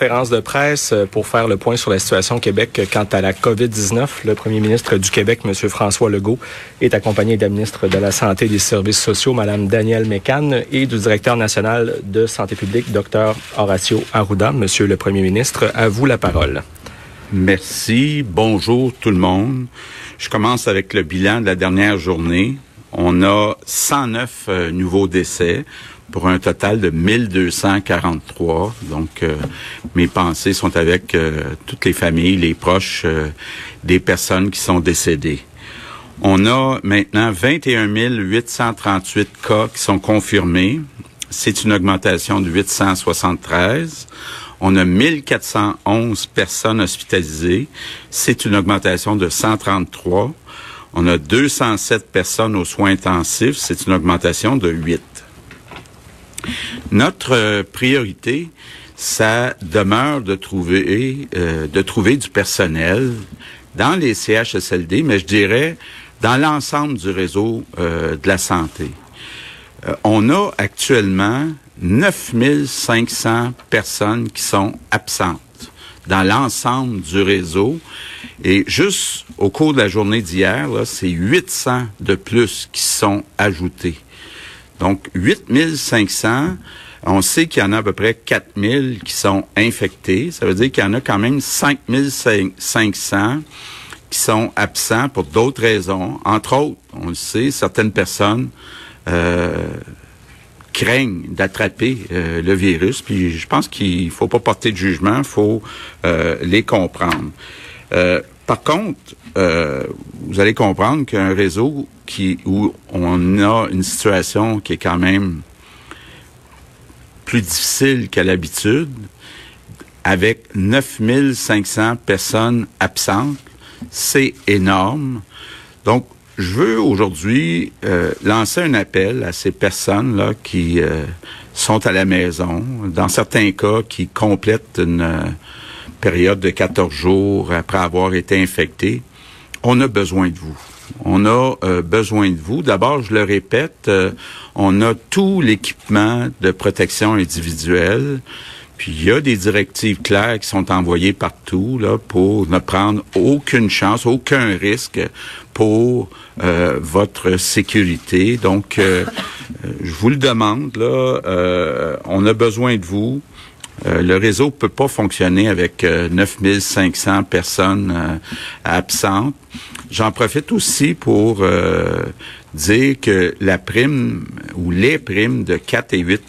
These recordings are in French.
conférence de presse euh, pour faire le point sur la situation au Québec quant à la COVID-19. Le premier ministre du Québec, M. François Legault, est accompagné de la ministre de la Santé et des Services sociaux, Mme Danielle Mécan, et du directeur national de santé publique, Dr. Horacio Arruda. Monsieur le premier ministre, à vous la parole. Merci. Bonjour tout le monde. Je commence avec le bilan de la dernière journée. On a 109 euh, nouveaux décès pour un total de 1243. Donc, euh, mes pensées sont avec euh, toutes les familles, les proches des personnes qui sont décédées. On a maintenant 21 838 cas qui sont confirmés. C'est une augmentation de 873. On a 1411 personnes hospitalisées. C'est une augmentation de 133. On a 207 personnes aux soins intensifs. C'est une augmentation de 8. Notre euh, priorité, ça demeure de trouver, euh, de trouver du personnel dans les CHSLD, mais je dirais dans l'ensemble du réseau euh, de la santé. on a actuellement 9500 personnes qui sont absentes dans l'ensemble du réseau. Et juste au cours de la journée d'hier, c'est 800 de plus qui sont ajoutés. Donc, 8500, on sait qu'il y en a à peu près 4000 qui sont infectés. Ça veut dire qu'il y en a quand même 5500 qui sont absents pour d'autres raisons. Entre autres, on le sait, certaines personnes euh, craignent d'attraper euh, le virus. Puis je pense qu'il faut pas porter de jugement, faut euh, les comprendre. Euh, par contre, vous allez comprendre qu'un réseau qui où on a une situation qui est quand même plus difficile qu'à l'habitude, avec 9500 personnes absentes, c'est énorme. Donc, je veux aujourd'hui euh, lancer un appel à ces personnes-là qui euh, sont à la maison, dans certains cas qui complètent une euh, période de 14 jours après avoir été infectés. On a besoin de vous. On a besoin de vous. D'abord, je le répète, on a tout l'équipement de protection individuelle. Puis il y a des directives claires qui sont envoyées partout là pour ne prendre aucune chance, aucun risque pour euh, votre sécurité. Donc, euh, euh, je vous le demande là, on a besoin de vous. le réseau peut pas fonctionner avec 9500 personnes absentes. J'en profite aussi pour dire que la prime ou les primes de 4 et 8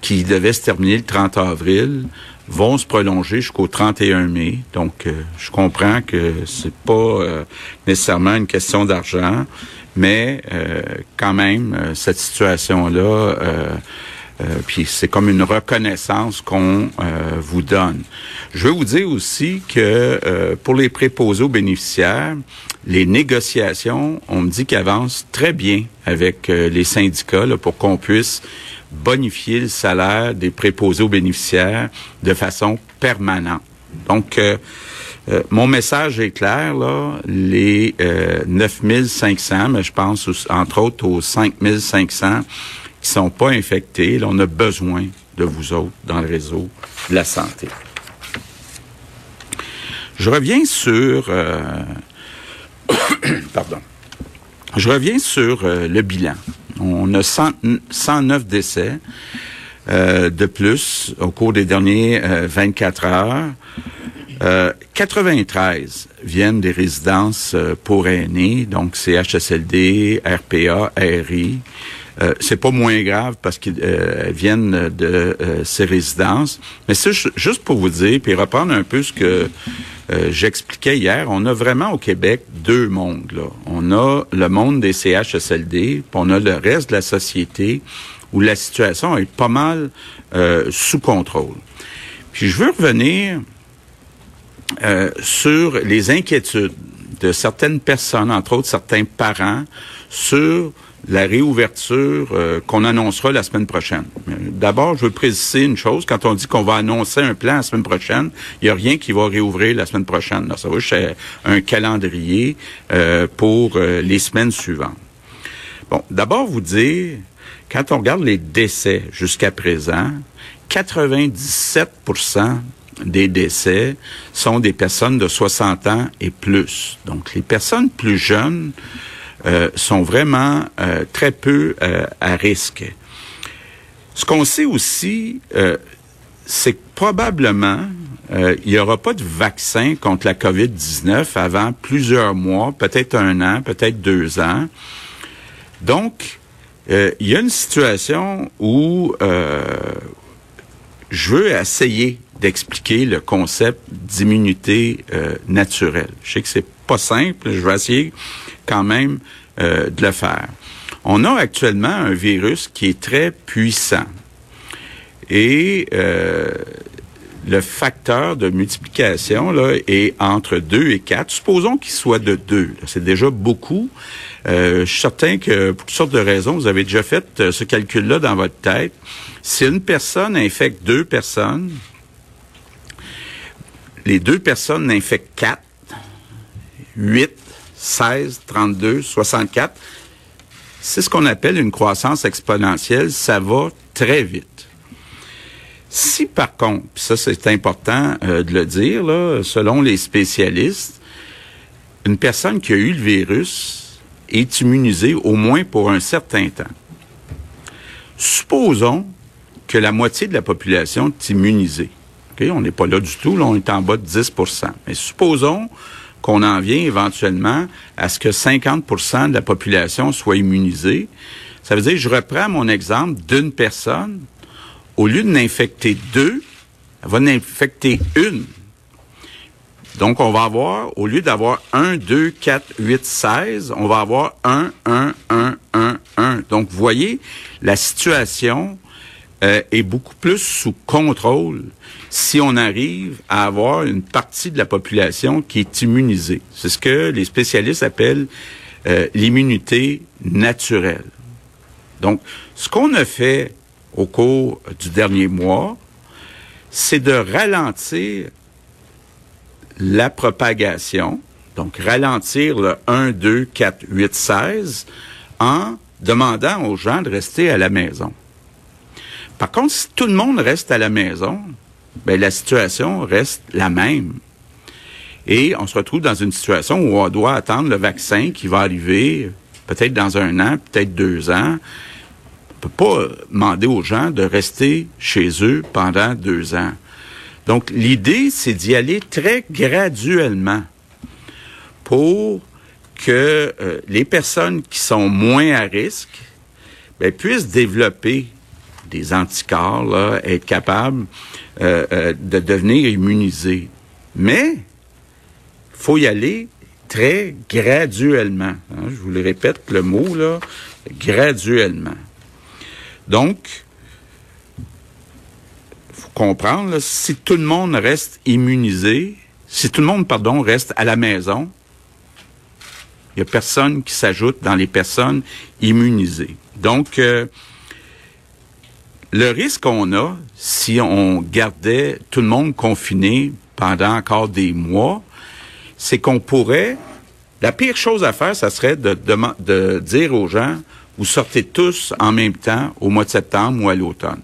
qui devait se terminer le 30 avril vont se prolonger jusqu'au 31 mai. Donc, euh, je comprends que c'est pas euh, nécessairement une question d'argent, mais euh, quand même, cette situation-là, puis c'est comme une reconnaissance qu'on vous donne. Je veux vous dire aussi que pour les préposés aux bénéficiaires, les négociations, on me dit qu'elles avancent très bien avec les syndicats pour qu'on puisse bonifier le salaire des préposés aux bénéficiaires de façon permanente. Donc, euh, euh, mon message est clair, là, les euh, 9500, mais je pense entre autres aux 5500 qui sont pas infectés, là, on a besoin de vous autres dans le réseau de la santé. Je reviens sur... Euh, pardon. Je reviens sur le bilan. On a 109 décès euh, de plus au cours des derniers 24 euh, heures. 93 euh, viennent des résidences pour aînés, donc CHSLD, RPA, RI. Euh, c'est pas moins grave parce qu'ils viennent de ces résidences. Mais c'est juste pour vous dire, puis reprendre un peu ce que euh, j'expliquais hier, on a vraiment au Québec deux mondes. Là. On a le monde des CHSLD, puis on a le reste de la société où la situation est pas mal euh, sous contrôle. Puis je veux revenir euh, sur les inquiétudes de certaines personnes, entre autres certains parents, sur la réouverture euh, qu'on annoncera la semaine prochaine. D'abord, je veux préciser une chose. Quand on dit qu'on va annoncer un plan la semaine prochaine, il n'y a rien qui va réouvrir la semaine prochaine. ça va juste un calendrier euh, pour euh, les semaines suivantes. Bon, d'abord, vous dire, quand on regarde les décès jusqu'à présent, 97% des décès sont des personnes de 60 ans et plus. Donc, les personnes plus jeunes euh, sont vraiment euh, très peu euh, à risque. Ce qu'on sait aussi, c'est que probablement, il n'y aura pas de vaccin contre la COVID-19 avant plusieurs mois, peut-être un an, peut-être deux ans. Donc, il y a une situation où je veux essayer d'expliquer le concept d'immunité naturelle. Je sais que c'est pas simple, je vais essayer quand même euh, de le faire. On a actuellement un virus qui est très puissant et euh, le facteur de multiplication est entre 2 et 4. Supposons qu'il soit de 2. C'est déjà beaucoup. Euh, je suis certain que pour toutes sortes de raisons, vous avez déjà fait ce calcul-là dans votre tête. Si une personne infecte deux personnes, les deux personnes infectent 4, 8, 16, 32, 64. C'est ce qu'on appelle une croissance exponentielle. Ça va très vite. Si par contre, ça c'est important euh, de le dire, selon les spécialistes, une personne qui a eu le virus est immunisée au moins pour un certain temps. Supposons que la moitié de la population est immunisée. On n'est pas là du tout, là, on est en bas de 10% Mais supposons qu'on en vient éventuellement à ce que 50% de la population soit immunisée. Ça veut dire, je reprends mon exemple d'une personne, au lieu de n'infecter deux, elle va n'infecter une. Donc, on va avoir, au lieu d'avoir 1, 2, 4, 8, 16, on va avoir 1, 1, 1, 1, 1. Donc, vous voyez, la situation euh, est beaucoup plus sous contrôle si on arrive à avoir une partie de la population qui est immunisée. C'est ce que les spécialistes appellent euh, l'immunité naturelle. Donc, ce qu'on a fait au cours du dernier mois, c'est de ralentir la propagation, donc ralentir le 1, 2, 4, 8, 16, en demandant aux gens de rester à la maison. Par contre, si tout le monde reste à la maison, ben, la situation reste la même. Et on se retrouve dans une situation où on doit attendre le vaccin qui va arriver peut-être dans un an, peut-être deux ans. On peut pas demander aux gens de rester chez eux pendant deux ans. Donc, l'idée, c'est d'y aller très graduellement pour que euh, les personnes qui sont moins à risque ben, puissent développer des anticorps, là, être capables euh, euh, de devenir immunisés. Mais faut y aller très graduellement. Hein. Je vous le répète le mot là, graduellement. Donc, faut comprendre si tout le monde reste immunisé, si tout le monde pardon reste à la maison, il y a personne qui s'ajoute dans les personnes immunisées. Donc euh, le risque qu'on a, si on gardait tout le monde confiné pendant encore des mois, c'est qu'on pourrait... La pire chose à faire, ça serait de, dire aux gens, vous sortez tous en même temps au mois de septembre ou à l'automne.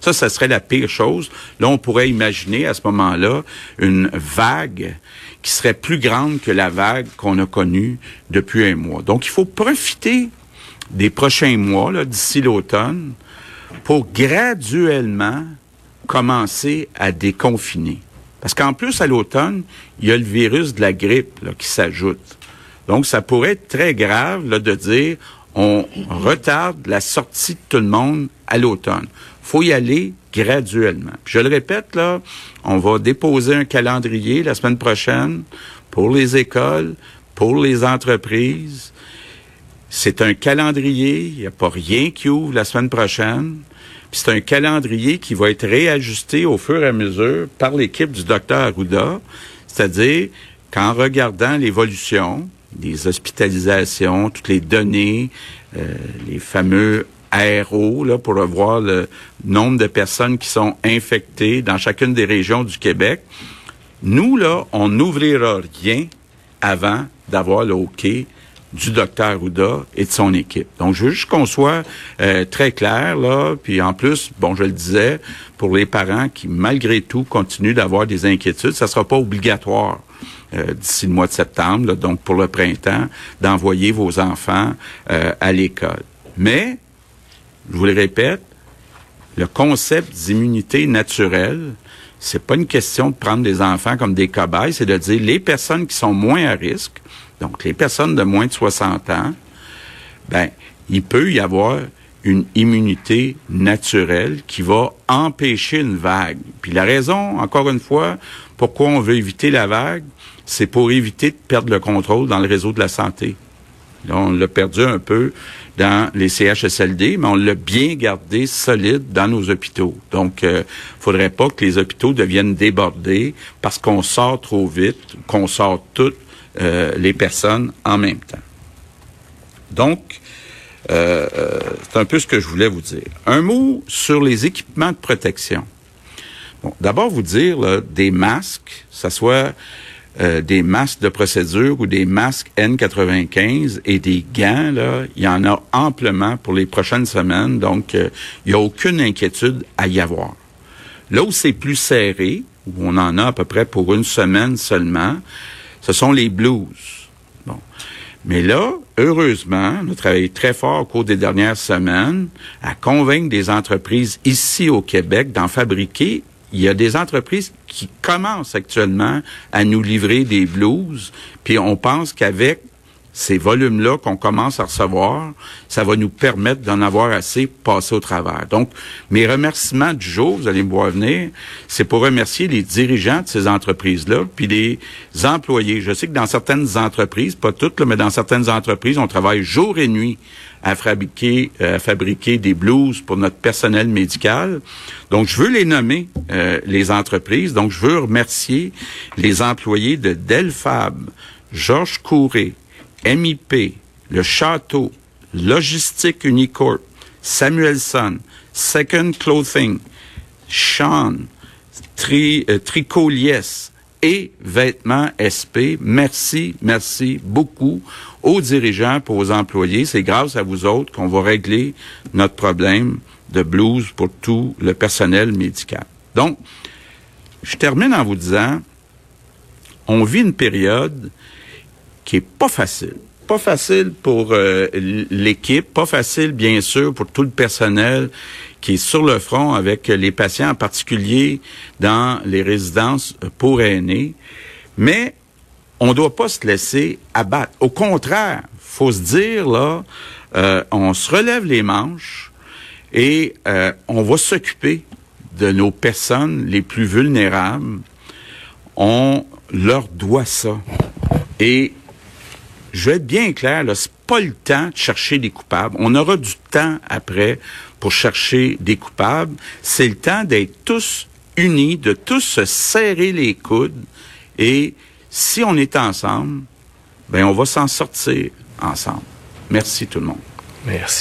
Ça, ça serait la pire chose. Là, on pourrait imaginer à ce moment-là une vague qui serait plus grande que la vague qu'on a connue depuis un mois. Donc, il faut profiter des prochains mois, d'ici l'automne, pour graduellement commencer à déconfiner. Parce qu'en plus, à l'automne, il y a le virus de la grippe qui s'ajoute. Donc, ça pourrait être très grave là, de dire on retarde la sortie de tout le monde à l'automne. faut y aller graduellement. je le répète, là, on va déposer un calendrier la semaine prochaine pour les écoles, pour les entreprises, c'est un calendrier, il n'y a pas rien qui ouvre la semaine prochaine. C'est un calendrier qui va être réajusté au fur et à mesure par l'équipe du docteur Arruda, c'est-à-dire qu'en regardant l'évolution des hospitalisations, toutes les données, euh, les fameux ARO, là, pour voir le nombre de personnes qui sont infectées dans chacune des régions du Québec, nous, là, on n'ouvrira rien avant d'avoir le OK du docteur Ouda et de son équipe. Donc, je veux juste qu'on soit euh, très clair, là. Puis en plus, bon, je le disais, pour les parents qui, malgré tout, continuent d'avoir des inquiétudes, ça sera pas obligatoire euh, d'ici le mois de septembre, donc pour le printemps, d'envoyer vos enfants euh, à l'école. Mais, je vous le répète, le concept d'immunité naturelle, c'est pas une question de prendre des enfants comme des cobayes, c'est de dire les personnes qui sont moins à risque, donc les personnes de moins de 60 ans, ben, il peut y avoir une immunité naturelle qui va empêcher une vague. Puis la raison, encore une fois, pourquoi on veut éviter la vague, c'est pour éviter de perdre le contrôle dans le réseau de la santé. Là, on l'a perdu un peu dans les CHSLD, mais on l'a bien gardé solide dans nos hôpitaux. Donc, euh, faudrait pas que les hôpitaux deviennent débordés parce qu'on sort trop vite, qu'on sort toutes euh, les personnes en même temps. Donc, euh, euh, c'est un peu ce que je voulais vous dire. Un mot sur les équipements de protection. Bon, D'abord, vous dire des masques, ça soit des masques de procédure ou des masques N95 et des gants, là, il y en a amplement pour les prochaines semaines, donc il n'y a aucune inquiétude à y avoir. Là où c'est plus serré, où on en a à peu près pour une semaine seulement, ce sont les blues. Mais là, heureusement, on a travaillé très fort au cours des dernières semaines à convaincre des entreprises ici au Québec d'en fabriquer il y a des entreprises qui commencent actuellement à nous livrer des blues, puis on pense qu'avec ces volumes-là qu'on commence à recevoir, ça va nous permettre d'en avoir assez passé au travers. Donc, mes remerciements du jour, vous allez me voir venir, c'est pour remercier les dirigeants de ces entreprises-là, puis les employés. Je sais que dans certaines entreprises, pas toutes, là, mais dans certaines entreprises, on travaille jour et nuit à fabriquer, euh, à fabriquer des blouses pour notre personnel médical. Donc, je veux les nommer, euh, les entreprises. Donc, je veux remercier les employés de Delfab, Georges Couré, MIP, Le Château, Logistique Unicorp, Samuelson, Second Clothing, Sean, Tri, euh, et Vêtements SP. Merci, merci beaucoup aux dirigeants, pour aux employés. C'est grâce à vous autres qu'on va régler notre problème de blues pour tout le personnel médical. Donc, je termine en vous disant, on vit une période qui est pas facile. Pas facile pour euh, l'équipe, pas facile bien sûr pour tout le personnel qui est sur le front avec les patients en particulier dans les résidences pour aînés. Mais on ne doit pas se laisser abattre. Au contraire, faut se dire là, euh, on se relève les manches et euh, on va s'occuper de nos personnes les plus vulnérables. On leur doit ça. Et je vais être bien clair, là, c'est pas le temps de chercher des coupables. On aura du temps après pour chercher des coupables. C'est le temps d'être tous unis, de tous se serrer les coudes et si on est ensemble, ben on va s'en sortir ensemble. Merci tout le monde. Merci.